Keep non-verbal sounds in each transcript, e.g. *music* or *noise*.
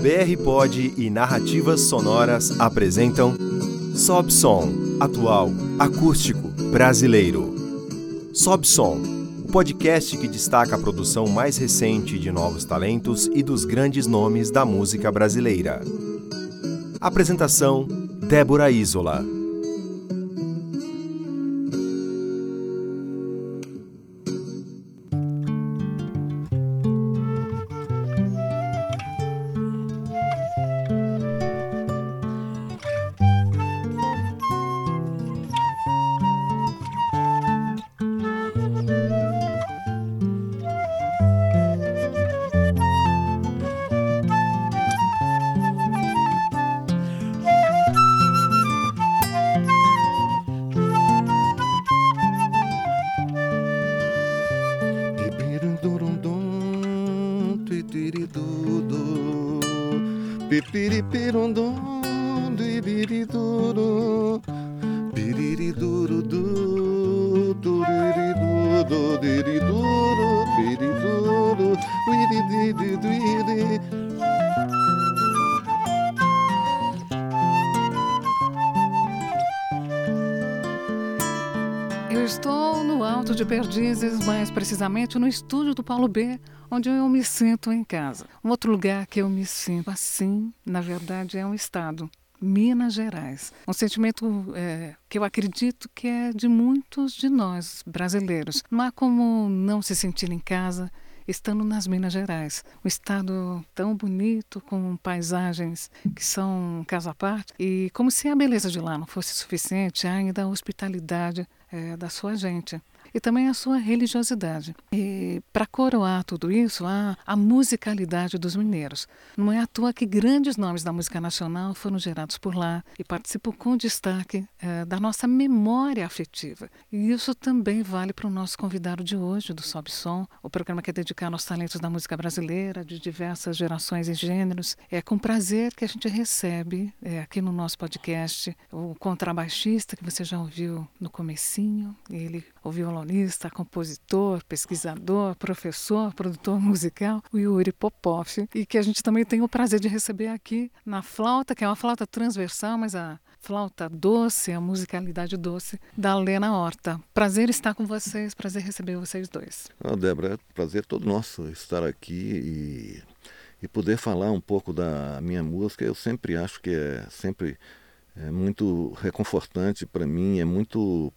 BR Pod e Narrativas Sonoras apresentam Sob Som, atual, acústico, brasileiro. Sob Som, o podcast que destaca a produção mais recente de novos talentos e dos grandes nomes da música brasileira. Apresentação: Débora Isola. Perdizes, mais precisamente no estúdio do Paulo B, onde eu me sinto em casa. Um outro lugar que eu me sinto assim, na verdade, é um estado. Minas Gerais. Um sentimento é, que eu acredito que é de muitos de nós brasileiros. Não há como não se sentir em casa estando nas Minas Gerais. Um estado tão bonito, com paisagens que são casa à parte, e como se a beleza de lá não fosse suficiente, ainda a hospitalidade é, da sua gente e também a sua religiosidade. E para coroar tudo isso, há a musicalidade dos mineiros. Não é à toa que grandes nomes da música nacional foram gerados por lá e participam com destaque é, da nossa memória afetiva. E isso também vale para o nosso convidado de hoje, do Sob Som, o programa que é dedicado aos talentos da música brasileira, de diversas gerações e gêneros. É com prazer que a gente recebe é, aqui no nosso podcast o contrabaixista que você já ouviu no comecinho, ele o violonista, compositor, pesquisador, professor, produtor musical, o Yuri Popov, e que a gente também tem o prazer de receber aqui na flauta, que é uma flauta transversal, mas a flauta doce, a musicalidade doce da Lena Horta. Prazer estar com vocês, prazer receber vocês dois. Ah, Débora, é prazer todo nosso estar aqui e, e poder falar um pouco da minha música. Eu sempre acho que é sempre é muito reconfortante para mim, é muito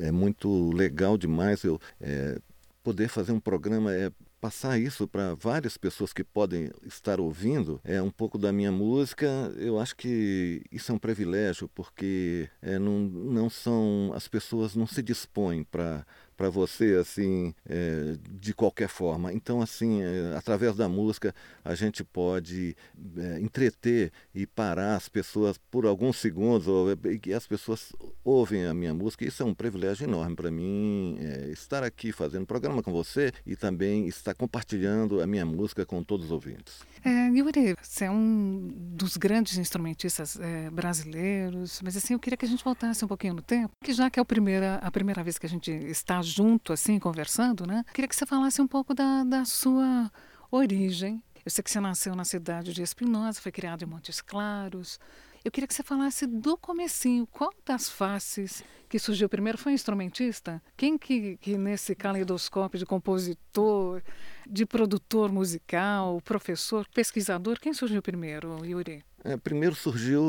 é muito legal demais eu é, poder fazer um programa é passar isso para várias pessoas que podem estar ouvindo é um pouco da minha música eu acho que isso é um privilégio porque é, não, não são as pessoas não se dispõem para para você assim é, de qualquer forma. Então assim é, através da música a gente pode é, entreter e parar as pessoas por alguns segundos ou, e as pessoas ouvem a minha música. Isso é um privilégio enorme para mim estar aqui fazendo programa com você e também estar compartilhando a minha música com todos os ouvintes é, Yuri, você é um dos grandes instrumentistas é, brasileiros, mas assim, eu queria que a gente voltasse um pouquinho no tempo, que já que é a primeira, a primeira vez que a gente está junto, assim, conversando, né? Queria que você falasse um pouco da, da sua origem. Eu sei que você nasceu na cidade de Espinosa, foi criado em Montes Claros. Eu queria que você falasse do comecinho, qual das faces que surgiu primeiro foi um instrumentista? Quem que, que nesse caleidoscópio de compositor, de produtor musical, professor, pesquisador, quem surgiu primeiro, Yuri? É, primeiro surgiu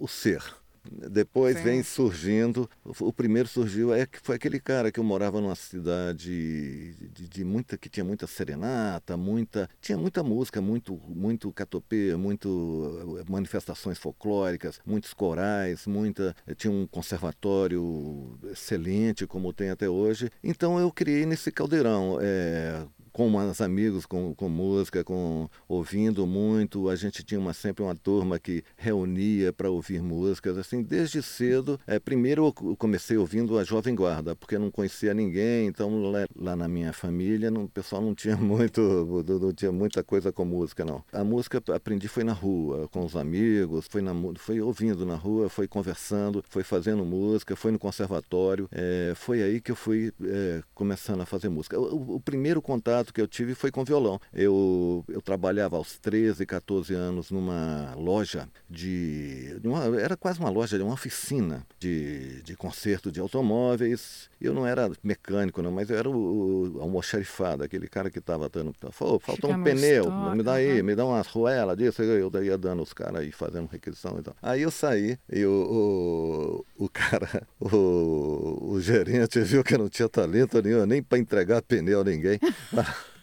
o ser. Depois Sim. vem surgindo. O primeiro surgiu é que foi aquele cara que eu morava numa cidade de, de, muita que tinha muita serenata, muita tinha muita música, muito muito catopê, muito eh, manifestações folclóricas, muitos corais, muita tinha um conservatório excelente como tem até hoje. Então eu criei nesse caldeirão. É, com os amigos, com, com música, com ouvindo muito. A gente tinha uma, sempre uma turma que reunia para ouvir músicas, assim, desde cedo. É, primeiro eu comecei ouvindo a Jovem Guarda, porque não conhecia ninguém, então lá, lá na minha família não, o pessoal não tinha *laughs* muito, não tinha muita coisa com música, não. A música aprendi foi na rua, com os amigos, foi, na, foi ouvindo na rua, foi conversando, foi fazendo música, foi no conservatório. É, foi aí que eu fui é, começando a fazer música. O, o primeiro contato contato que eu tive foi com violão. Eu, eu trabalhava aos 13, 14 anos numa loja de. uma, era quase uma loja, uma oficina de, de conserto de automóveis. Eu não era mecânico, não, mas eu era o, o almoxarifado, aquele cara que estava dando. Falou, faltou um pneu, estoque, me dá aí, uhum. me dá umas roelas disso. Eu ia dando os caras aí fazendo requisição e tal. Aí eu saí e o, o, o cara, *laughs* o, o gerente viu que eu não tinha talento nenhum, nem para entregar pneu a ninguém. *laughs*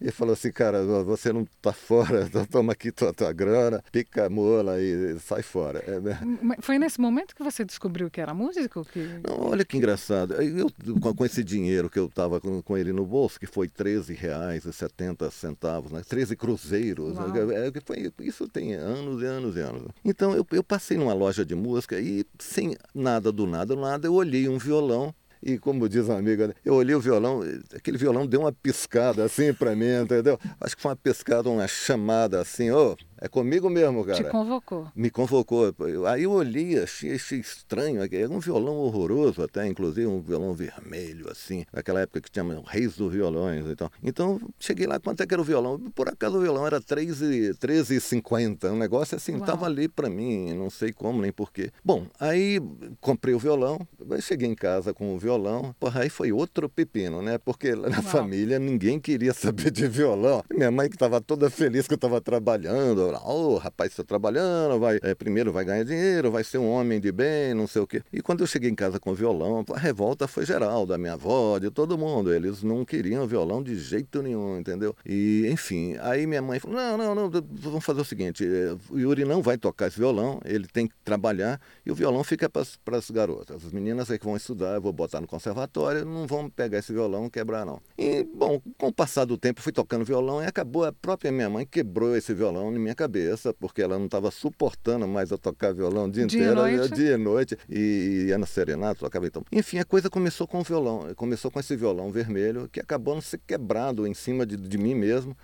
e falou assim, cara, você não está fora, *laughs* toma aqui tua, tua grana, pica a mola e sai fora. É, né? Foi nesse momento que você descobriu que era músico? Que... Não, olha que engraçado. Eu, com esse dinheiro que eu estava com, com, ele no bolso, que foi R$ reais e 70 centavos, né? 13 cruzeiros. Né? Foi, isso tem anos e anos e anos. Então eu, eu passei numa loja de música e sem nada do nada, do nada, eu olhei um violão e como diz uma amiga, eu olhei o violão, aquele violão deu uma piscada assim para mim, entendeu? Acho que foi uma piscada, uma chamada assim, ô, oh, é comigo mesmo, cara. Te convocou. Me convocou. Aí eu olhei, achei, achei estranho. É um violão horroroso até, inclusive um violão vermelho, assim. Naquela época que tinha Reis dos Violões e tal. Então, cheguei lá, quanto é que era o violão? Por acaso o violão era R$13,50. Um negócio assim, Uau. tava ali para mim, não sei como nem porquê. Bom, aí comprei o violão, cheguei em casa com o violão. Porra, aí foi outro pepino, né? Porque na Uau. família ninguém queria *laughs* saber de violão. Minha mãe que estava toda feliz que eu estava trabalhando, Ô, oh, rapaz, está trabalhando, vai, é, primeiro vai ganhar dinheiro, vai ser um homem de bem, não sei o quê. E quando eu cheguei em casa com o violão, a revolta foi geral, da minha avó, de todo mundo. Eles não queriam violão de jeito nenhum, entendeu? E, enfim, aí minha mãe falou: não, não, não, vamos fazer o seguinte: é, o Yuri não vai tocar esse violão, ele tem que trabalhar e o violão fica para as garotas. As meninas é que vão estudar, eu vou botar no conservatório, não vão pegar esse violão e quebrar, não. E, bom, com o passar do tempo, fui tocando violão e acabou a própria minha mãe quebrou esse violão na minha cabeça, porque ela não estava suportando mais eu tocar violão o dia, dia inteiro, noite. dia e noite, e ia na serenata, tocava então. Enfim, a coisa começou com o violão, começou com esse violão vermelho, que acabou não ser quebrado em cima de, de mim mesmo.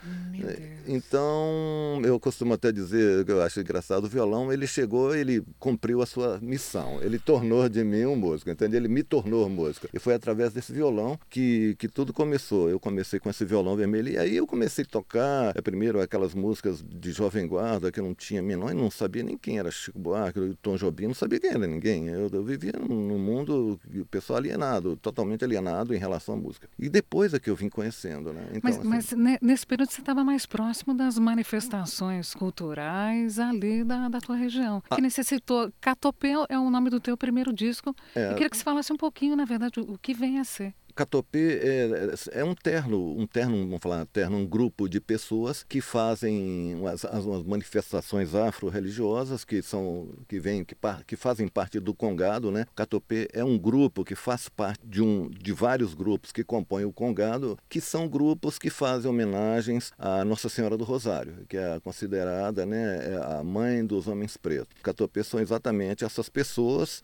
Então, eu costumo até dizer, que eu acho engraçado, o violão, ele chegou, ele cumpriu a sua missão, ele tornou de mim um músico, entende? Ele me tornou músico. E foi através desse violão que, que tudo começou. Eu comecei com esse violão vermelho, e aí eu comecei a tocar, é, primeiro aquelas músicas de Jovem Guarda, que eu não tinha menor, não sabia nem quem era Chico Buarque, Tom Jobim, não sabia quem era ninguém. Eu, eu vivia num mundo, o pessoal alienado, totalmente alienado em relação à música. E depois é que eu vim conhecendo, né? Então, mas, assim, mas nesse período você estava mais próximo das manifestações culturais ali da, da tua região, que ah, necessitou. Catopeu é o nome do teu primeiro disco. É, eu queria que você falasse um pouquinho, na verdade, o, o que vem a ser. Catopê é, é, um terno, um terno, vamos falar terno, um grupo de pessoas que fazem as, manifestações afro-religiosas que são que vêm que, que, fazem parte do Congado, né? Catopê é um grupo que faz parte de um de vários grupos que compõem o Congado, que são grupos que fazem homenagens à Nossa Senhora do Rosário, que é considerada, né, é a mãe dos homens pretos. Catopê são exatamente essas pessoas,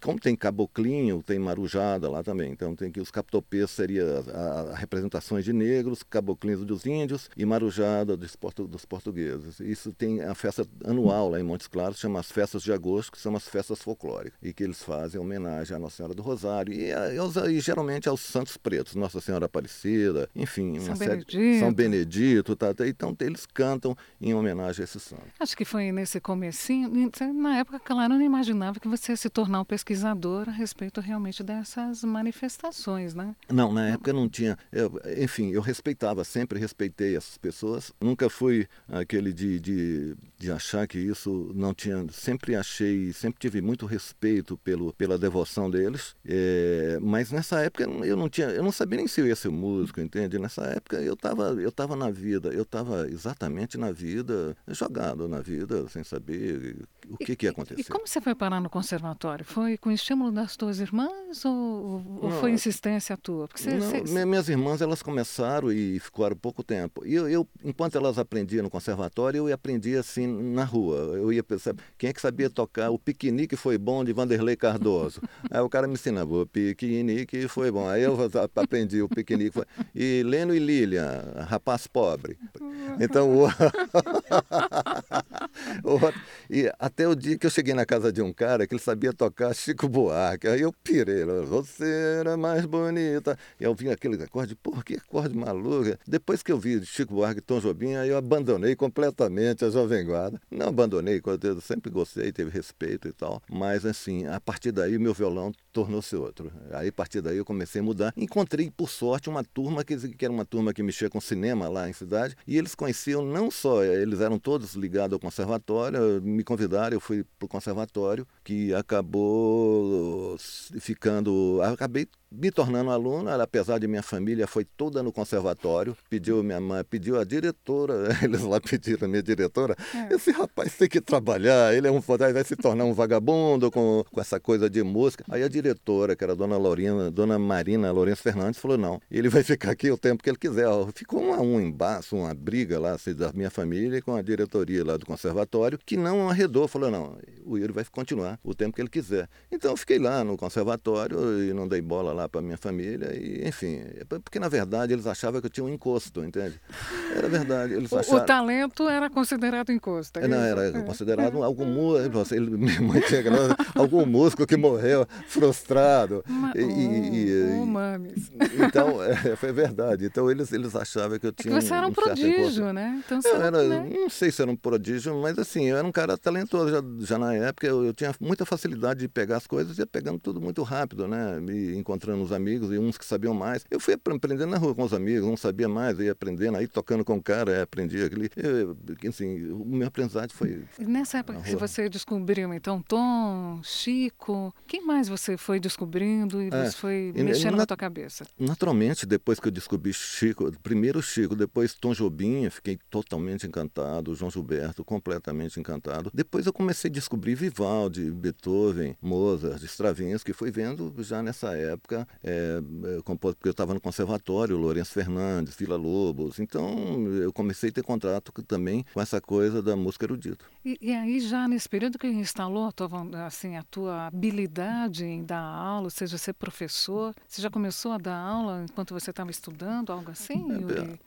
como tem caboclinho, tem marujada lá também, então tem que os Captopês seria a, a, representações de negros, caboclinhos dos índios e marujada dos, portu, dos portugueses. Isso tem a festa anual lá em Montes Claros, chama as Festas de Agosto, que são as festas folclóricas, e que eles fazem homenagem à Nossa Senhora do Rosário e, a, e, e geralmente aos santos pretos, Nossa Senhora Aparecida, enfim, São Benedito. Série, São Benedito, tá, tá, então eles cantam em homenagem a esses santos. Acho que foi nesse comecinho, na época, claro, eu não imaginava que você ia se tornar um pesquisador a respeito realmente dessas manifestações né? Não, na época não tinha. Eu, enfim, eu respeitava, sempre respeitei essas pessoas. Nunca fui aquele de, de, de achar que isso não tinha. Sempre achei, sempre tive muito respeito pelo, pela devoção deles. É, mas nessa época eu não tinha, eu não sabia nem se eu ia ser músico, entende? Nessa época eu estava eu tava na vida, eu estava exatamente na vida, jogado na vida, sem saber o que, e, que ia acontecer. E como você foi parar no conservatório? Foi com estímulo das tuas irmãs ou, ou foi insistência? Tua? Porque você, não, você... Minhas irmãs elas começaram e ficaram pouco tempo. E eu, eu, enquanto elas aprendiam no conservatório, eu aprendia assim na rua. Eu ia pensar, quem é que sabia tocar? O piquenique foi bom de Vanderlei Cardoso. *laughs* Aí o cara me ensinava, o piquenique foi bom. Aí eu aprendi o piquenique. Foi... E Leno e Lilian, rapaz pobre. Então o, *laughs* e até o dia que eu cheguei na casa de um cara que ele sabia tocar Chico Buarque. Aí eu pirei. Você era mais E eu vi aquele acorde, por que acorde maluco? Depois que eu vi Chico Buarque e Tom Jobim, aí eu abandonei completamente a Jovem Guarda. Não abandonei, eu sempre gostei, teve respeito e tal. Mas assim, a partir daí meu violão tornou-se outro. Aí a partir daí eu comecei a mudar. Encontrei, por sorte, uma turma que, que era uma turma que mexia com cinema lá em cidade. E eles conheciam não só, eles eram todos ligados ao conservatório, me convidaram, eu fui para o conservatório, que acabou ficando. Acabei me tornando aluno, apesar de minha família foi toda no conservatório, pediu minha mãe, pediu a diretora, *laughs* eles lá pediram a minha diretora, é. esse rapaz tem que trabalhar, ele é um vai se tornar um vagabundo com, com essa coisa de música. Aí a diretora, que era a dona Lorina, dona Marina Lourenço Fernandes, falou: não, ele vai ficar aqui o tempo que ele quiser. Ficou um, um embaço, uma briga lá assim, da minha família com a diretoria lá do conservatório, que não arredou, falou: não, o Yuri vai continuar o tempo que ele quiser. Então eu fiquei lá no conservatório e não dei bola lá lá para minha família e enfim é porque na verdade eles achavam que eu tinha um encosto entende? Era verdade eles achavam... o talento era considerado encosto é não era é. considerado algum músico ele *laughs* minha mãe tinha algum músico que morreu frustrado. Uma, e, e, mames. então é, foi verdade. Então eles eles achavam que eu tinha é você era um, um prodígio né? Então eu era, né? não sei se era um prodígio mas assim eu era um cara talentoso. Já, já na época eu, eu tinha muita facilidade de pegar as coisas e ia pegando tudo muito rápido né? Me encontrando os amigos e uns que sabiam mais. Eu fui aprendendo na rua com os amigos, não sabia mais, ia aprendendo, aí tocando com o cara, aprendi aquele. Eu, assim, o meu aprendizado foi. Nessa época que você descobriu, então, Tom, Chico, quem mais você foi descobrindo e é, você foi mexendo na, na tua cabeça? Naturalmente, depois que eu descobri Chico, primeiro Chico, depois Tom Jobim, fiquei totalmente encantado, João Gilberto, completamente encantado. Depois eu comecei a descobrir Vivaldi, Beethoven, Mozart, Stravinsky, fui vendo já nessa época é, é porque eu estava no conservatório, Lourenço Fernandes, Vila Lobos. Então eu comecei a ter contrato também com essa coisa da música erudita. E, e aí já nesse período que instalou a tua, assim, a tua habilidade em dar aula, seja ser professor, você já começou a dar aula enquanto você estava estudando, algo assim, é, Yuri?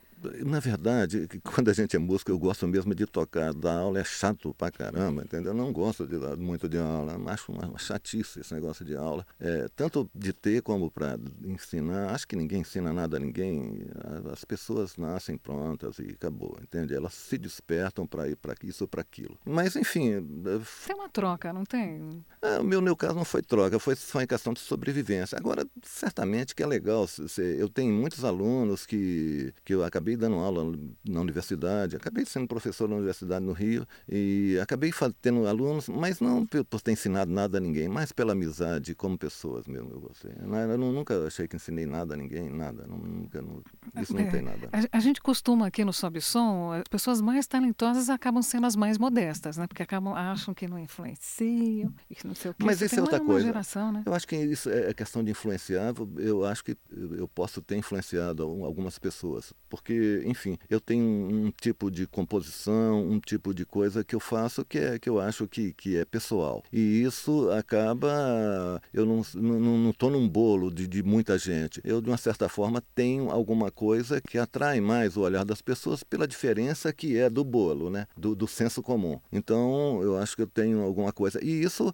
Na verdade, quando a gente é músico, eu gosto mesmo de tocar. Dar aula é chato pra caramba, entendeu? Eu não gosto de dar muito de aula, acho uma, uma chatice esse negócio de aula. É, tanto de ter como para ensinar. Acho que ninguém ensina nada a ninguém. As pessoas nascem prontas e acabou, entende? Elas se despertam para ir para isso ou para aquilo. Mas, enfim. É, tem uma troca, não tem? É, o meu, meu caso não foi troca, foi só em questão de sobrevivência. Agora, certamente que é legal. Eu tenho muitos alunos que, que eu acabei acabei dando aula na universidade, acabei sendo professor na universidade no Rio e acabei tendo alunos, mas não por ter ensinado nada a ninguém, mas pela amizade como pessoas mesmo. Eu, gostei. eu nunca achei que ensinei nada a ninguém, nada. Nunca, isso não é, tem nada. A, a, gente costuma aqui no Sob Som, as pessoas mais talentosas acabam sendo as mais modestas, né? Porque acabam, acham que não influenciam, que não sei o quê. Mas isso é outra coisa. Geração, né? Eu acho que isso é, é questão de influenciar. Eu acho que eu posso ter influenciado algumas pessoas, porque enfim, eu tenho um tipo de composição, um tipo de coisa que eu faço que é que eu acho que, que é pessoal. E isso acaba. Eu não estou não, não num bolo de, de muita gente. Eu, de uma certa forma, tenho alguma coisa que atrai mais o olhar das pessoas pela diferença que é do bolo, né? do, do senso comum. Então, eu acho que eu tenho alguma coisa. E isso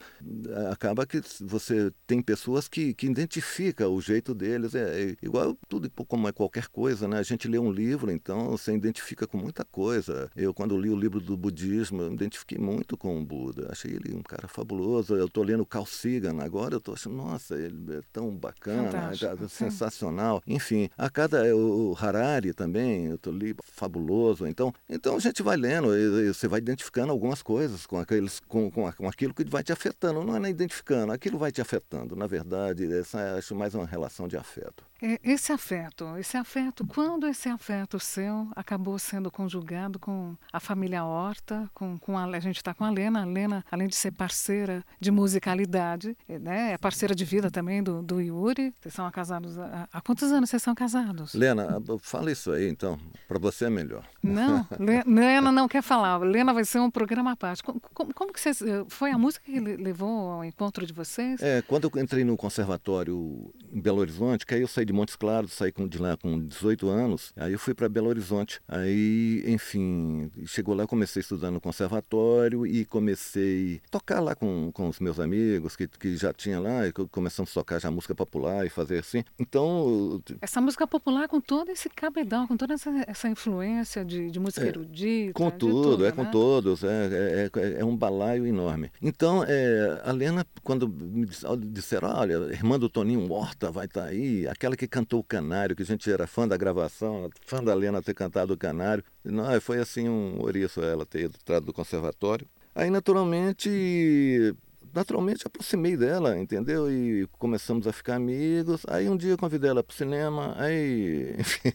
eh, acaba que você tem pessoas que, que identificam o jeito deles. É, é igual tudo como é qualquer coisa, né? A gente lê um livro livro, então você identifica com muita coisa. Eu, quando li o livro do budismo, eu me identifiquei muito com o Buda. Achei ele um cara fabuloso. Eu estou lendo Carl Sagan agora, eu estou achando, nossa, ele é tão bacana, é sensacional. Enfim, a cada. O Harari também, eu estou li fabuloso. Então, então a gente vai lendo, e, você vai identificando algumas coisas com, aqueles, com, com, com aquilo que vai te afetando. Não é nem identificando, aquilo vai te afetando. Na verdade, essa acho mais uma relação de afeto. É, esse afeto, esse afeto, quando esse afeto seu acabou sendo conjugado com a família Horta, com, com a, a gente está com a Lena, a Lena, além de ser parceira de musicalidade, é, né, é parceira de vida também do, do Yuri. Vocês são casados há, há quantos anos vocês são casados? Lena, fala isso aí então, para você é melhor. Não, *laughs* Lena não quer falar. Lena vai ser um programa à parte. Como, como, como que vocês, foi a música que levou ao encontro de vocês? É, quando eu entrei no conservatório em Belo Horizonte, que aí eu saí de Montes Claros, saí de lá com 18 anos, aí eu fui para Belo Horizonte. Aí, enfim, chegou lá, comecei estudando no conservatório e comecei a tocar lá com, com os meus amigos que, que já tinha lá, e começamos a tocar já música popular e fazer assim. Então... Essa música popular com todo esse cabedal, com toda essa, essa influência de, de música é, erudita. Com tudo, tudo, é né? com todos, é, é, é, é um balaio enorme. Então, é, a Lena, quando me disseram, olha, irmã do Toninho Horta vai estar tá aí, aquela que cantou o Canário, que a gente era fã da gravação, fã da Lena ter cantado o Canário. Não, foi assim um ouriço ela ter entrado do conservatório. Aí, naturalmente, naturalmente aproximei dela, entendeu? E começamos a ficar amigos. Aí um dia eu convidei ela para o cinema, aí. *laughs* Enfim,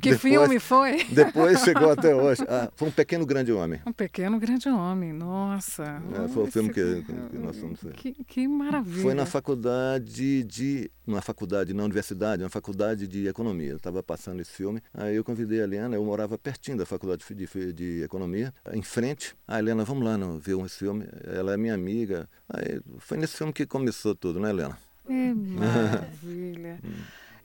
que depois, filme foi? Depois chegou *laughs* até hoje. Ah, foi um pequeno grande homem. Um pequeno grande homem, nossa. É, foi o filme que, que, nós fomos ver. Que, que maravilha. Foi na faculdade de. Na faculdade, na universidade, na faculdade de economia. Eu estava passando esse filme. Aí eu convidei a Helena, eu morava pertinho da faculdade de, de, de economia, em frente. Ah, Helena, vamos lá não, ver esse filme. Ela é minha amiga. Aí, foi nesse filme que começou tudo, né, Helena? É *laughs* maravilha.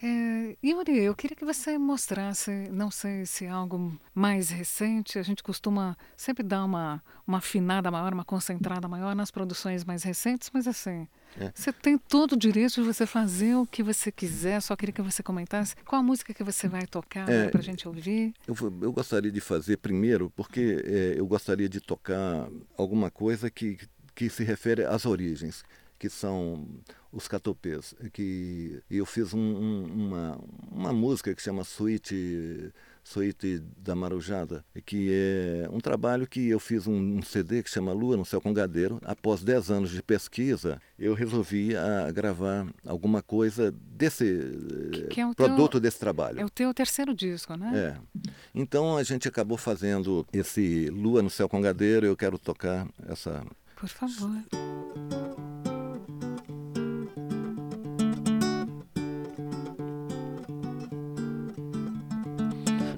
É, Yuri, eu queria que você mostrasse, não sei se é algo mais recente, a gente costuma sempre dar uma, uma afinada maior, uma concentrada maior nas produções mais recentes, mas assim, é. você tem todo o direito de você fazer o que você quiser, só queria que você comentasse qual a música que você vai tocar é, para a gente ouvir. Eu, eu, gostaria de fazer primeiro, porque é, eu gostaria de tocar alguma coisa que que se refere às origens, que são os catopês. Que eu fiz um, um, uma, uma música que chama Suíte Suíte da Marujada, que é um trabalho que eu fiz um, um, CD que chama Lua no Céu Congadeiro. Após 10 anos de pesquisa, eu resolvi a, gravar alguma coisa desse que é produto teu, desse trabalho. É o teu terceiro disco, né? É. Então a gente acabou fazendo esse Lua no Céu Congadeiro. Eu quero tocar essa por favor.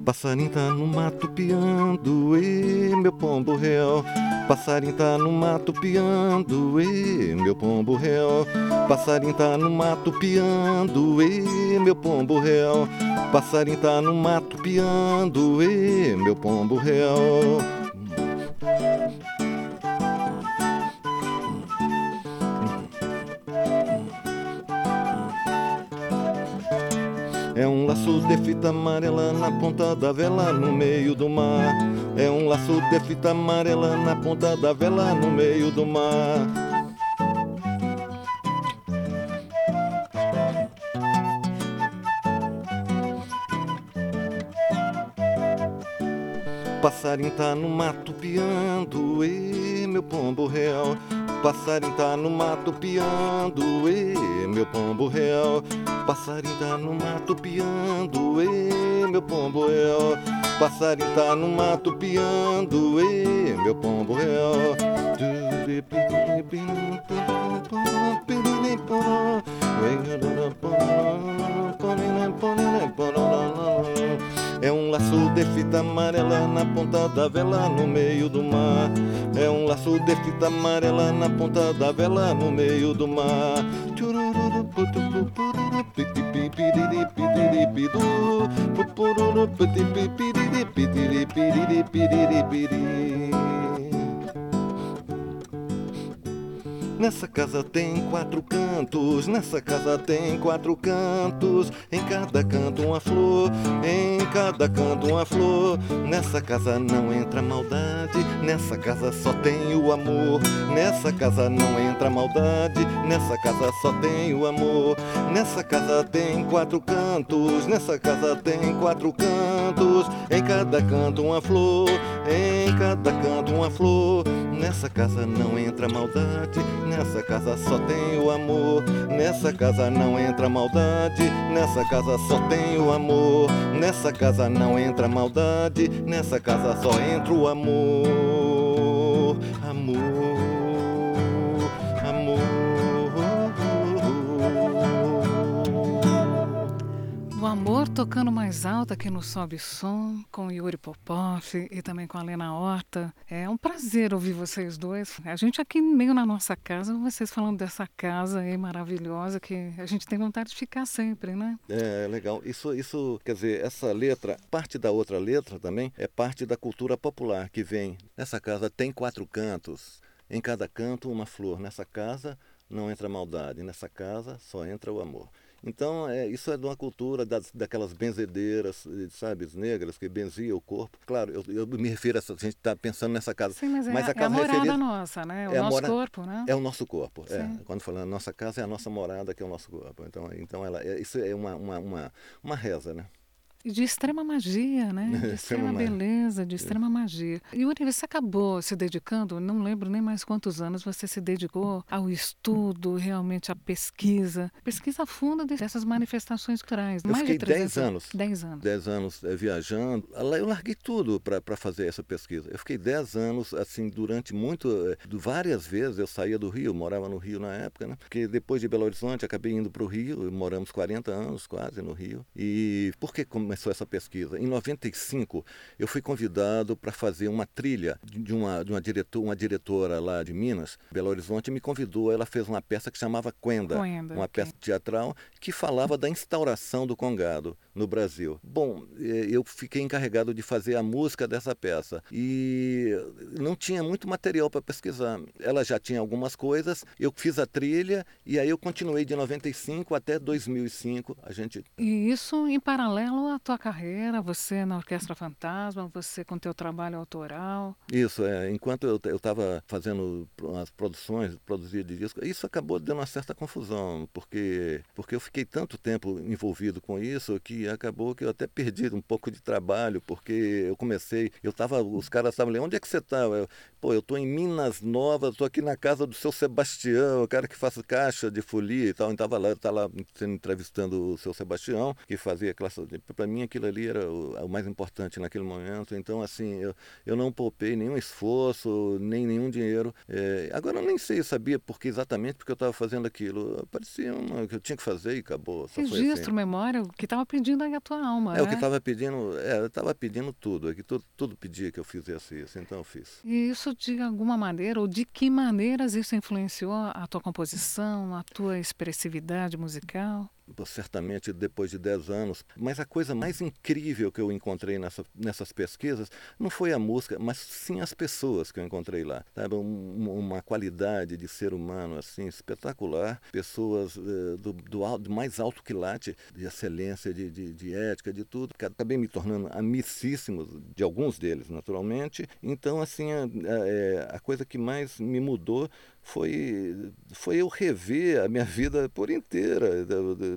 Passarinho tá no mato piando, e meu pombo real. Passarinho tá no mato piando, e meu pombo real. Passarinho tá no mato piando, e meu pombo real. Passarinho tá no mato piando, e meu pombo real. Laço de fita amarela na ponta da vela no meio do mar. É um laço de fita amarela na ponta da vela no meio do mar. Passarinho tá no mato piando, e meu pombo real. Passarinho tá no mato piando, e meu pombo real. Passarinho tá no mato piando, e meu pombo real. Passarinho tá no mato piando, e meu pombo real. É um laço de fita amarela na ponta da vela no meio do mar. É um laço de fita amarela na ponta da vela no meio do mar. Pidi Nessa casa tem quatro cantos, nessa casa tem quatro cantos. Em cada canto uma flor, em cada canto uma flor. Nessa casa não entra maldade, nessa casa só tem o amor. Nessa casa não entra maldade, nessa casa só tem o amor. Nessa casa tem quatro cantos, nessa casa tem quatro cantos. Em cada canto uma flor, em cada canto uma flor. Nessa casa não entra maldade, nessa casa só tem o amor. Nessa casa não entra maldade, nessa casa só tem o amor. Nessa casa não entra maldade, nessa casa só entra o amor. Amor, amor. Tocando mais alto aqui no Sobe Som, com Yuri Popov e também com a Lena Horta. É um prazer ouvir vocês dois. A gente aqui meio na nossa casa, vocês falando dessa casa aí maravilhosa que a gente tem vontade de ficar sempre, né? É, legal. Isso, isso, quer dizer, essa letra, parte da outra letra também, é parte da cultura popular que vem. Nessa casa tem quatro cantos, em cada canto uma flor. Nessa casa não entra maldade, nessa casa só entra o amor. Então, é, isso é de uma cultura das, daquelas benzedeiras, sabe, negras, que benzia o corpo. Claro, eu, eu me refiro a essa, a gente está pensando nessa casa. Sim, mas, mas é, a, casa é a morada referia, nossa, né? O é nosso mora, corpo, né? É o nosso corpo, é. Quando falando nossa casa, é a nossa morada, que é o nosso corpo. Então, então ela, é, isso é uma, uma, uma, uma reza, né? De extrema magia, né? *laughs* De extrema beleza, de extrema magia. E Yuri, você acabou se dedicando, não lembro nem mais quantos anos você se dedicou ao estudo, realmente à pesquisa, pesquisa funda dessas manifestações culturais. Eu mais fiquei 10 anos. 10 anos. 10 anos é, viajando. Eu larguei tudo para fazer essa pesquisa. Eu fiquei 10 anos, assim, durante muito, eh, várias vezes eu saía do Rio, morava no Rio na época, né? Porque depois de Belo Horizonte acabei indo para o Rio, moramos 40 anos quase no Rio. E por que começou essa pesquisa. Em 95, eu fui convidado para fazer uma trilha de uma, de uma, diretor, uma diretora lá de Minas, Belo Horizonte, me convidou. Ela fez uma peça que chamava Quenda, uma okay. peça teatral que falava da instauração do Congado no Brasil. Bom, eh, eu fiquei encarregado de fazer a música dessa peça e não tinha muito material para pesquisar. Ela já tinha algumas coisas, eu fiz a trilha e aí eu continuei de 95 até 2005. A gente E isso em paralelo à tua carreira, você na Orquestra Fantasma, você com teu trabalho autoral. Isso, é. Enquanto eu estava fazendo as produções, produzir de disco, isso acabou dando uma certa confusão, porque, porque eu fiquei tanto tempo envolvido com isso que acabou que eu até perdi um pouco de trabalho, porque eu comecei, eu estava, os caras estavam ali, onde é que você está? Pô, eu estou em Minas Novas, estou aqui na casa do seu Sebastião, o cara que faz caixa de folia e tal, estava lá, estava lá entrevistando o seu Sebastião, que fazia classe, para mim aqui aquilo ali era o, o, mais importante naquele momento. Então, assim, eu, eu não poupei nenhum esforço, nem nenhum dinheiro. É, agora eu nem sei, sabia porque exatamente porque eu estava fazendo aquilo. Parecia uma, que eu tinha que fazer e acabou. Só Registro, assim. memória, o que estava pedindo aí a tua alma. É, né? o que estava pedindo, é, eu estava pedindo tudo, é que tudo, tudo pedia que eu fizesse isso, então eu fiz. E isso de alguma maneira, ou de que maneiras isso influenciou a tua composição, a tua expressividade musical? Certamente depois de 10 anos. Mas a coisa mais incrível que eu encontrei nessa, nessas pesquisas não foi a música, mas sim as pessoas que eu encontrei lá. Sabe? Um, uma qualidade de ser humano assim espetacular, pessoas uh, do, do, do, mais alto quilate de excelência, de, de, de ética, de tudo. Acabei me tornando amicíssimo de alguns deles, naturalmente. Então, assim, a, a, a coisa que mais me mudou foi, foi eu rever a minha vida por inteira,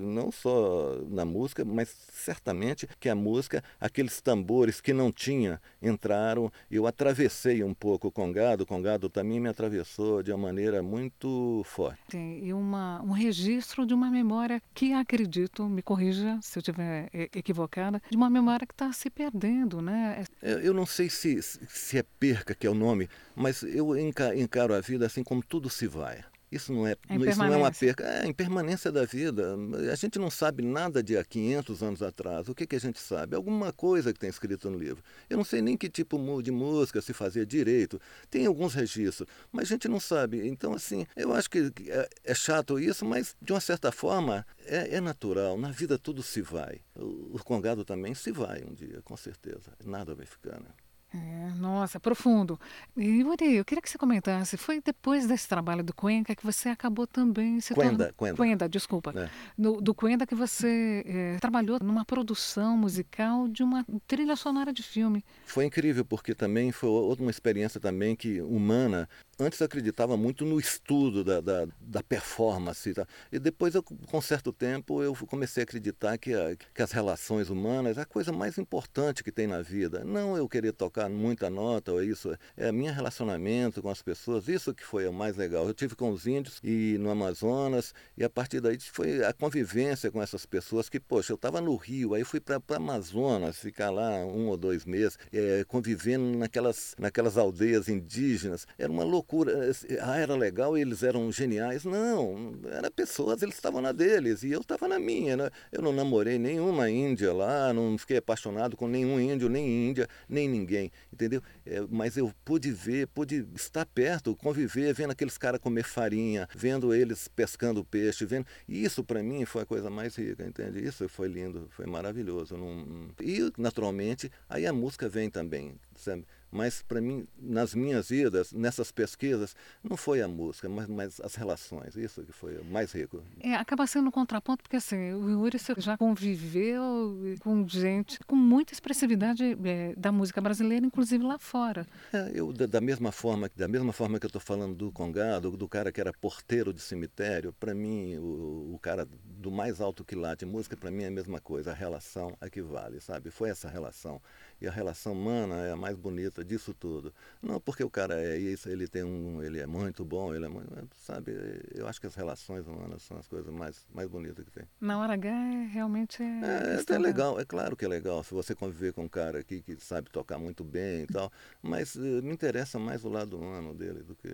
não só na música, mas certamente que a música, aqueles tambores que não tinha, entraram. Eu atravessei um pouco o Congado, o Congado também me atravessou de uma maneira muito forte. Tem, e uma, um registro de uma memória que acredito, me corrija se eu estiver equivocada, de uma memória que está se perdendo, né? É, eu não sei se, se é perca que é o nome, mas eu encaro a vida assim como tudo tudo se vai. Isso não é, isso não é uma perca, é a impermanência da vida. A gente não sabe nada de há 500 anos atrás. O que, que a gente sabe? Alguma coisa que tem escrito no livro. Eu não sei nem que tipo de música se fazia direito. Tem alguns registros, mas a gente não sabe. Então, assim, eu acho que é, é chato isso, mas de uma certa forma é, é, natural. Na vida tudo se vai. O, o Congado também se vai um dia, com certeza. Nada vai ficar, né? É, nossa, profundo. E Yuri, eu queria que você comentasse, foi depois desse trabalho do Cuenca que você acabou também se Quenda, Quenda. Quenda, desculpa. É. No, do Cuenda que você é, trabalhou numa produção musical de uma trilha sonora de filme. Foi incrível, porque também foi outra uma experiência também que humana antes acreditava muito no estudo da, da, da performance. Tá? E depois, eu, com certo tempo, eu comecei a acreditar que, a, que as relações humanas é a coisa mais importante que tem na vida. Não eu querer tocar muita nota ou isso, é meu relacionamento com as pessoas, isso que foi o mais legal. Eu tive com os índios e no Amazonas, e a partir daí foi a convivência com essas pessoas que, poxa, eu estava no Rio, aí fui para Amazonas, ficar lá um ou dois meses, é, convivendo naquelas, naquelas aldeias indígenas. Era uma loucura loucura. Ah, era legal e eles eram geniais. Não, eram pessoas, eles estavam na deles e eu estava na minha. Né? Eu não namorei nenhuma índia lá, não fiquei apaixonado com nenhum índio, nem índia, nem ninguém, entendeu? É, mas eu pude ver, pude estar perto, conviver, vendo aqueles caras comer farinha, vendo eles pescando peixe, vendo. E isso para mim foi a coisa mais rica, entende? Isso foi lindo, foi maravilhoso. Não... E, naturalmente, aí a música vem também, sabe? Mas, para mim, nas minhas idas, nessas pesquisas, não foi a música, mas, mas as relações. Isso que foi o mais rico. É, acaba sendo um contraponto, porque assim, o Yuri já conviveu com gente com muita expressividade é, da música brasileira, inclusive lá fora. É, eu, da, da, mesma forma, da mesma forma que eu estou falando do Congado, do cara que era porteiro de cemitério, para mim, o, o, cara do mais alto quilate, música, para mim é a mesma coisa. A relação equivale, sabe? Foi essa relação. E a relação humana é a mais bonita disso tudo. Não porque o cara é isso, ele tem um, ele é muito bom, ele é muito, sabe? Eu acho que as relações humanas são as coisas mais, mais bonitas que tem. Na hora H é, realmente é, é, é legal, é claro que é legal se você conviver com um cara aqui que sabe tocar muito bem e tal, mas uh, me interessa mais o lado humano dele do que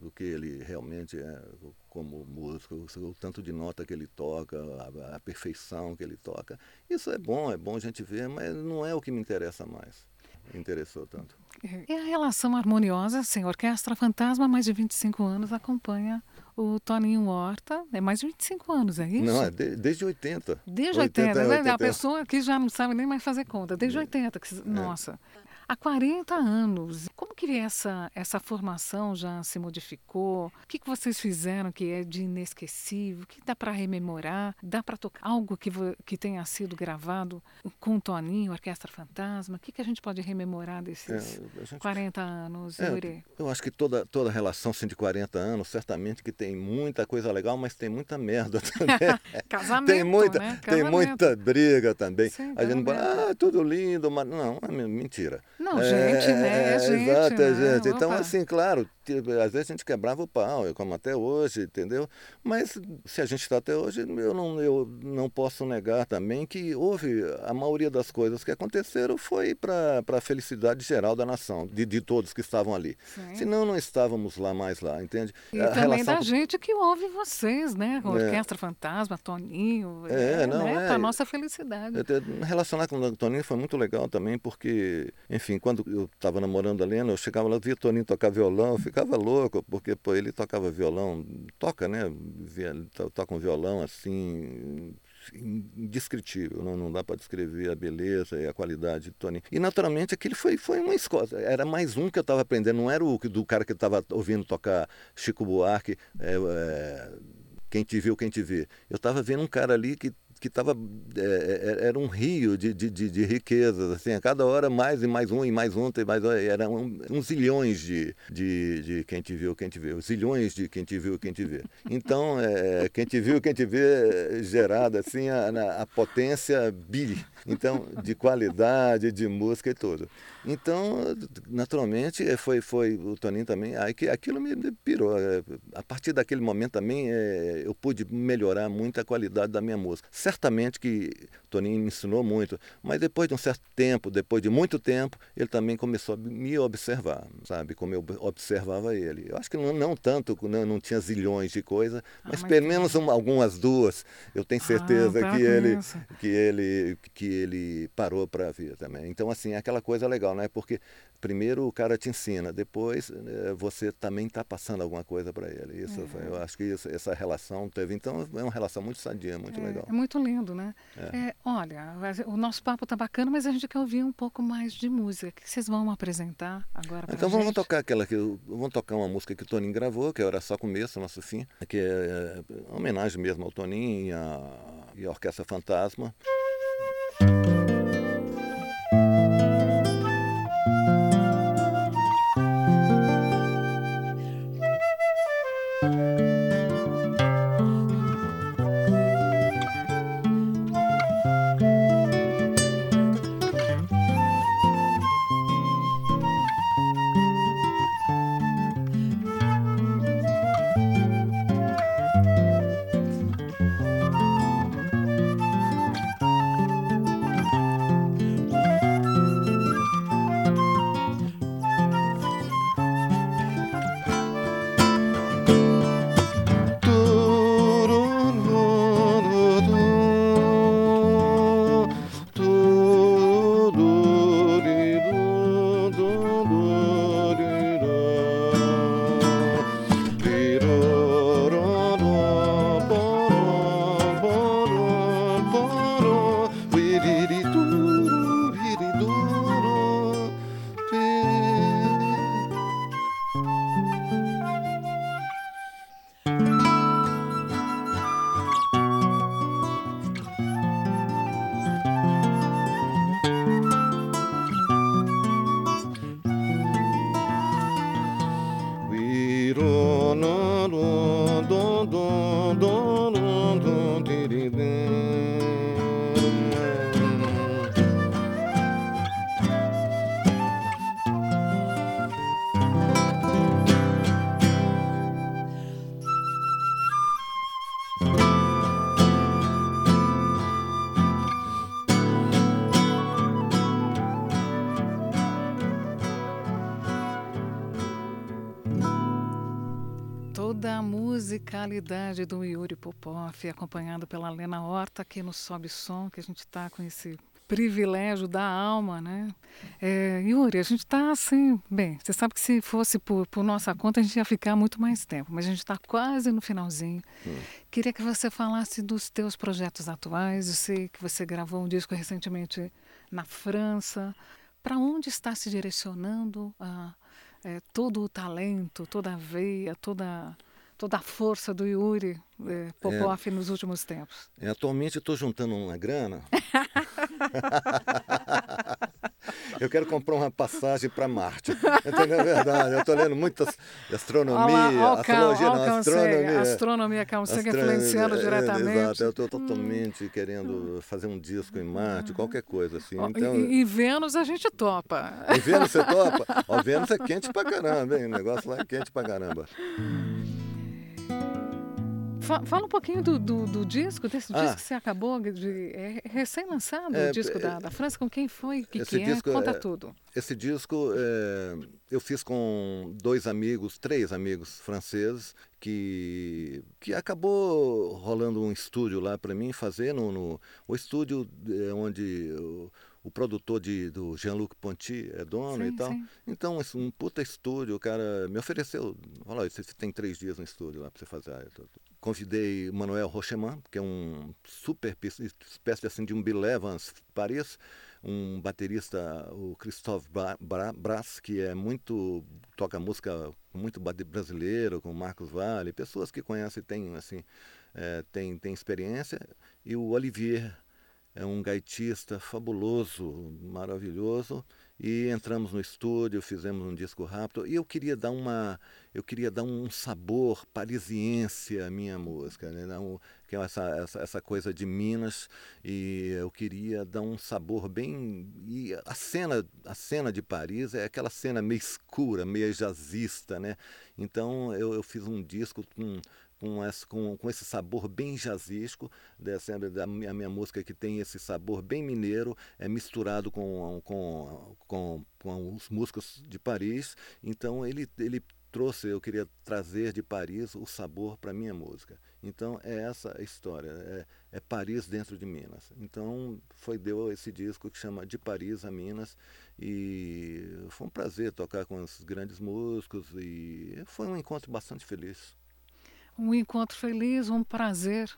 do que ele realmente é como músico, o, tanto de nota que ele toca, a, a, perfeição que ele toca. Isso é bom, é bom a gente ver, mas não é o que me interessa mais. Me interessou tanto. E a relação harmoniosa, assim, a Orquestra Fantasma, há mais de 25 anos, acompanha o Toninho Horta. É mais de 25 anos, é isso? Não, é de, desde 80. Desde 80, 80, né? 80. A pessoa que já não sabe nem mais fazer conta. Desde é. 80, que, nossa. É há 40 anos. Como que essa, essa formação já se modificou? O que, que vocês fizeram que é de inesquecível? O que dá para rememorar? Dá para tocar algo que, que tenha sido gravado com o Toninho, Orquestra Fantasma? O que, que a gente pode rememorar desses é, gente... 40 anos, é, Yuri? Eu acho que toda, toda relação assim, de 40 anos, certamente que tem muita coisa legal, mas tem muita merda *laughs* também. *laughs* Casamento, tem muita, né? Tem muita briga também. Sim, a gente fala, ah, tudo lindo, mas não, é mentira. Não, é, gente, né? É, gente, exato, é gente. Então, assim, claro, às vezes a gente quebrava o pau, eu como até hoje, entendeu? Mas se a gente está até hoje, eu não, eu não posso negar também que houve, a maioria das coisas que aconteceram foi para a felicidade geral da nação, de, de todos que estavam ali. Sim. Senão não estávamos lá mais lá, entende? E a também da com... gente que ouve vocês, né? É. Orquestra Fantasma, Toninho, é, é não, né? é. para nossa felicidade. Relacionar com o Toninho foi muito legal também, porque, enfim, enfim, quando eu estava namorando a Lena, eu chegava lá, via Toninho tocar violão, eu ficava louco, porque pô, ele tocava violão, toca, né? Toca um violão assim, indescritível, não, não dá para descrever a beleza e a qualidade de Toninho. E naturalmente aquele foi, foi uma escola, era mais um que eu estava aprendendo, não era o do cara que estava ouvindo tocar Chico Buarque, é, é, quem te viu, quem te vê. Eu estava vendo um cara ali que que estava é, é, era um rio de, de, de, de, riquezas assim a cada hora mais e mais um e mais um e mais um, eram um, uns zilhões de, de, de quem te viu quem te vê zilhões de quem te viu quem te vê. Então é, quem te viu quem te vê gerada assim a, a potência bi então de qualidade de música e tudo então naturalmente é, foi foi o Toninho também aí que aquilo me pirou é, a partir daquele momento também é, eu pude melhorar muito a qualidade da minha música certamente que Toninho me ensinou muito, mas depois de um certo tempo, depois de muito tempo, ele também começou a me observar, sabe? Como eu observava ele. Eu acho que não, não tanto, não, não tinha zilhões de coisas, mas, ah, mas pelo menos uma, algumas duas, eu tenho certeza ah, que, ele, que, ele, que ele parou para ver também. Então, assim, é aquela coisa legal, né? Porque primeiro o cara te ensina, depois eh, você também está passando alguma coisa para ele. Isso, é. eu acho que isso, essa relação teve. Então, é uma relação muito sadia, muito é, legal. É muito lindo, né? É. é olha, o nosso papo tá bacana, mas a gente quer ouvir um pouco mais de música. O que vocês vão apresentar agora Então vamos gente? tocar aquela que vamos tocar uma música que o Toninho gravou, que era só começo, nosso fim, que é, é homenagem mesmo ao Toninho e à, e à Orquestra Fantasma. Musicalidade do Yuri Popov, acompanhado pela Lena Horta aqui no Sobe Som, que a gente está com esse privilégio da alma, né? É, Yuri, a gente está assim, bem, você sabe que se fosse por, por, nossa conta a gente ia ficar muito mais tempo, mas a gente está quase no finalzinho. Hum. Queria que você falasse dos teus projetos atuais. Eu sei que você gravou um disco recentemente na França. Para onde está se direcionando a, é, todo o talento, toda a veia, toda toda a força do Yuri é, Popov é, nos últimos tempos? É, atualmente estou juntando uma grana. *laughs* eu quero comprar uma passagem para Marte. Entendeu? É verdade. Eu estou lendo muitas astronomia, olha astrologia, não, astronomia. Astronomia, astronomia, influenciando é, diretamente. Exato, eu estou totalmente hum. querendo fazer um disco em Marte, qualquer coisa assim. Então, e, e Vênus a gente topa. E Vênus você topa? Ó, Vênus é quente pra caramba, hein? O negócio lá é quente pra caramba. Fala um pouquinho do, do, do disco, desse ah, disco que você acabou de. É recém-lançado é, o disco é, da, da França. Com quem foi? O que, que é? Conta é, tudo. Esse disco é, eu fiz com dois amigos, três amigos franceses, que, que acabou rolando um estúdio lá para mim fazer no, no o estúdio é, onde. O, o produtor de, do Jean-Luc Ponty é dono sim, e tal. Sim. Então, um puta estúdio, o cara me ofereceu, falou, você tem três dias no estúdio lá para você fazer. Convidei Manuel Rocheman, que é um super espécie assim de um Bill Evans Paris, um baterista, o Christophe Brás, que é muito toca música muito brasileiro, com Marcos Vale, pessoas que conhecem têm assim é, tem, tem experiência, e o Olivier é um gaitista fabuloso, maravilhoso, e entramos no estúdio, fizemos um disco rápido e eu queria dar uma, eu queria dar um sabor parisiense à minha música, né? Que é essa, essa, essa coisa de Minas e eu queria dar um sabor bem e a cena a cena de Paris é aquela cena meio escura, meio jazzista, né? Então eu, eu fiz um disco com com, esse, com, com esse sabor bem jazzístico, dessa, da minha, minha música que tem esse sabor bem mineiro, é misturado com, com, com, com os músicos de Paris. Então ele, ele trouxe, eu queria trazer de Paris o sabor para minha música. Então é essa a história, é, é, Paris dentro de Minas. Então foi deu esse disco que chama De Paris a Minas e foi um prazer tocar com os grandes músicos e foi um encontro bastante feliz. Um encontro feliz, um prazer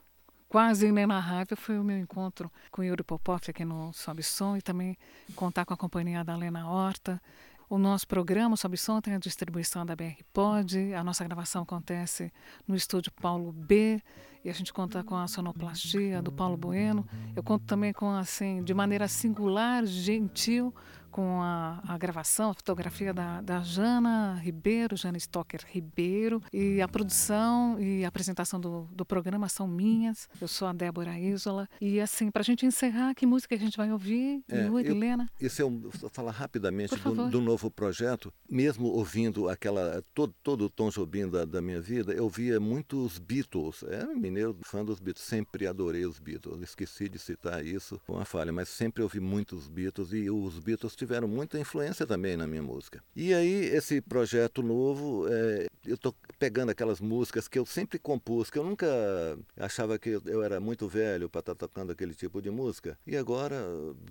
quase inenarrável foi o meu encontro com Yuri Popov aqui no Sobe Som e também contar com a companhia da Lena Horta. O nosso programa Sobe Som tem a distribuição da BR Pod, a nossa gravação acontece no estúdio Paulo B e a gente conta com a sonoplastia do Paulo Bueno. Eu conto também com, assim, de maneira singular, gentil, com a, a gravação, a fotografia da, da Jana Ribeiro, Jana Stocker Ribeiro, e a produção e a apresentação do, do programa são minhas. Eu sou a Débora Isola. E assim, para a gente encerrar, que música a gente vai ouvir? É, Yuri, eu, Helena? Isso eu vou falar rapidamente do, do, novo projeto. Mesmo ouvindo aquela todo, todo o Tom Jobim da, da minha vida, eu via muitos Beatles. É mineiro, fã dos Beatles. Sempre adorei os Beatles. Esqueci de citar isso, com uma falha, mas sempre ouvi muitos Beatles e os Beatles tiveram muita influência também na minha música. E aí, esse projeto novo, é, eu estou pegando aquelas músicas que eu sempre compus, que eu nunca achava que eu era muito velho para estar tá tocando aquele tipo de música. E agora,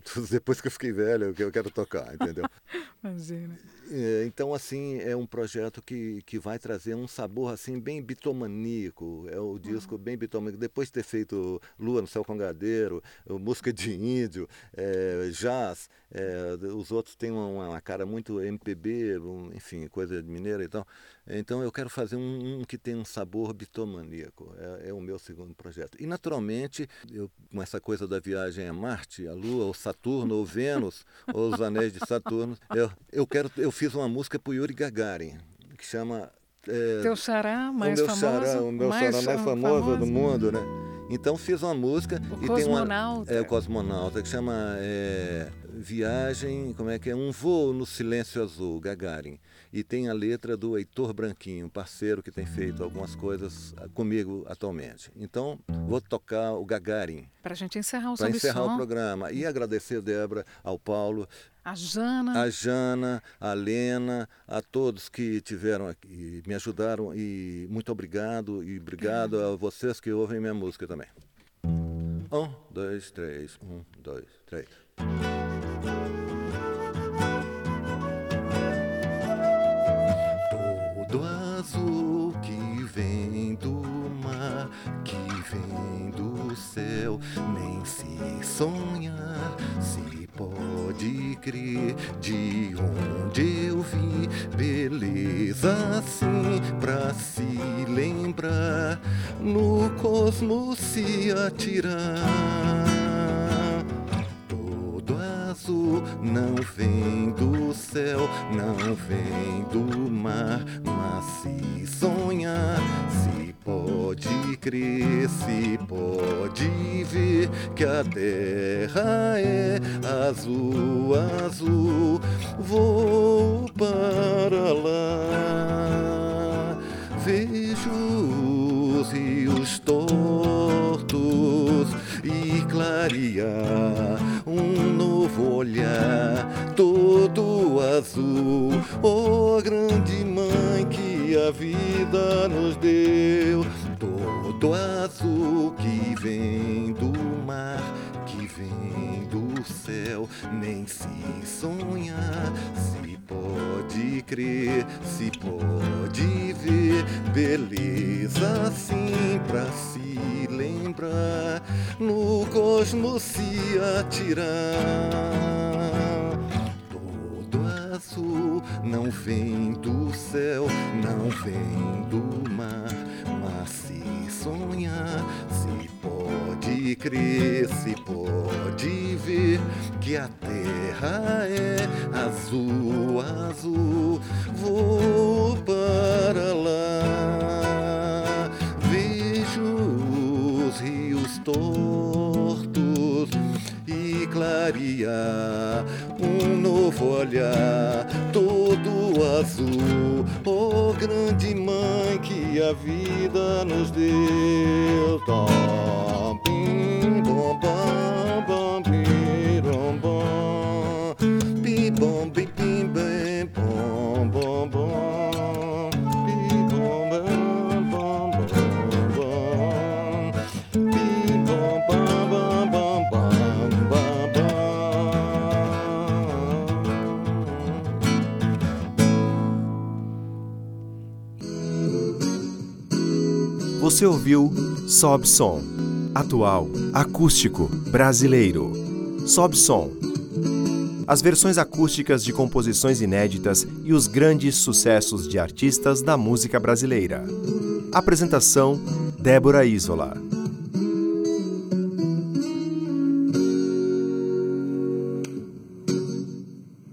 *laughs* depois que eu fiquei velho, que eu quero tocar, entendeu? *laughs* Imagina. É, então, assim, é um projeto que, que vai trazer um sabor assim bem bitomaníaco. É o disco uhum. bem bitomaníaco. Depois de ter feito Lua no Céu Congadeiro, música de índio, é, jazz, é, os outros têm uma, uma, cara muito MPB, um, enfim, coisa de mineira e tal. Então eu quero fazer um, um que tem um sabor bitomaníaco. É, é, o meu segundo projeto. E naturalmente, eu, com essa coisa da viagem a Marte, a Lua, ou Saturno, ou Vênus, ou os anéis de Saturno, eu, eu quero. Eu fiz uma música para Yuri Gagarin, que chama. É, Teu xará mais o meu famoso. Xará, o meu mais xará mais famoso, famoso do mundo, né? Então fiz uma música o e tem uma é o cosmonauta que chama é, Viagem, como é que é? Um voo no silêncio azul, Gagarin. E tem a letra do Heitor Branquinho, parceiro que tem feito algumas coisas ah, comigo atualmente. Então, vou tocar o Gagarin. Para a gente encerrar o Para encerrar o programa. E agradecer, Débora, ao Paulo. A Jana. A Jana, a Lena, a todos que tiveram aqui, me ajudaram. E muito obrigado. E obrigado a vocês que ouvem minha música também. Um, dois, três. Um, dois, três. Todo azul que vem do mar, que vem do céu, nem se sonhar, se pode crer de onde eu vi beleza assim pra se lembrar, no cosmos se atirar não vem do céu, não vem do mar, mas se sonhar, se pode crer, se pode ver que a terra é azul, azul, vou para lá, vejo os rios tortos e clarear olhar, todo azul. Oh, grande mãe que a vida nos deu, todo azul que vem do mar, que vem do céu, nem se sonhar, se pode crer, se pode ver, beleza assim pra se lembrar, no cosmos se atirar. Todo azul não vem do céu, não vem do mar, mas se sonhar, se pode crer, se pode ver que a terra é azul, azul, vou Você ouviu Sob Som, atual, acústico, brasileiro. Sob Som. As versões acústicas de composições inéditas e os grandes sucessos de artistas da música brasileira. Apresentação: Débora Isola.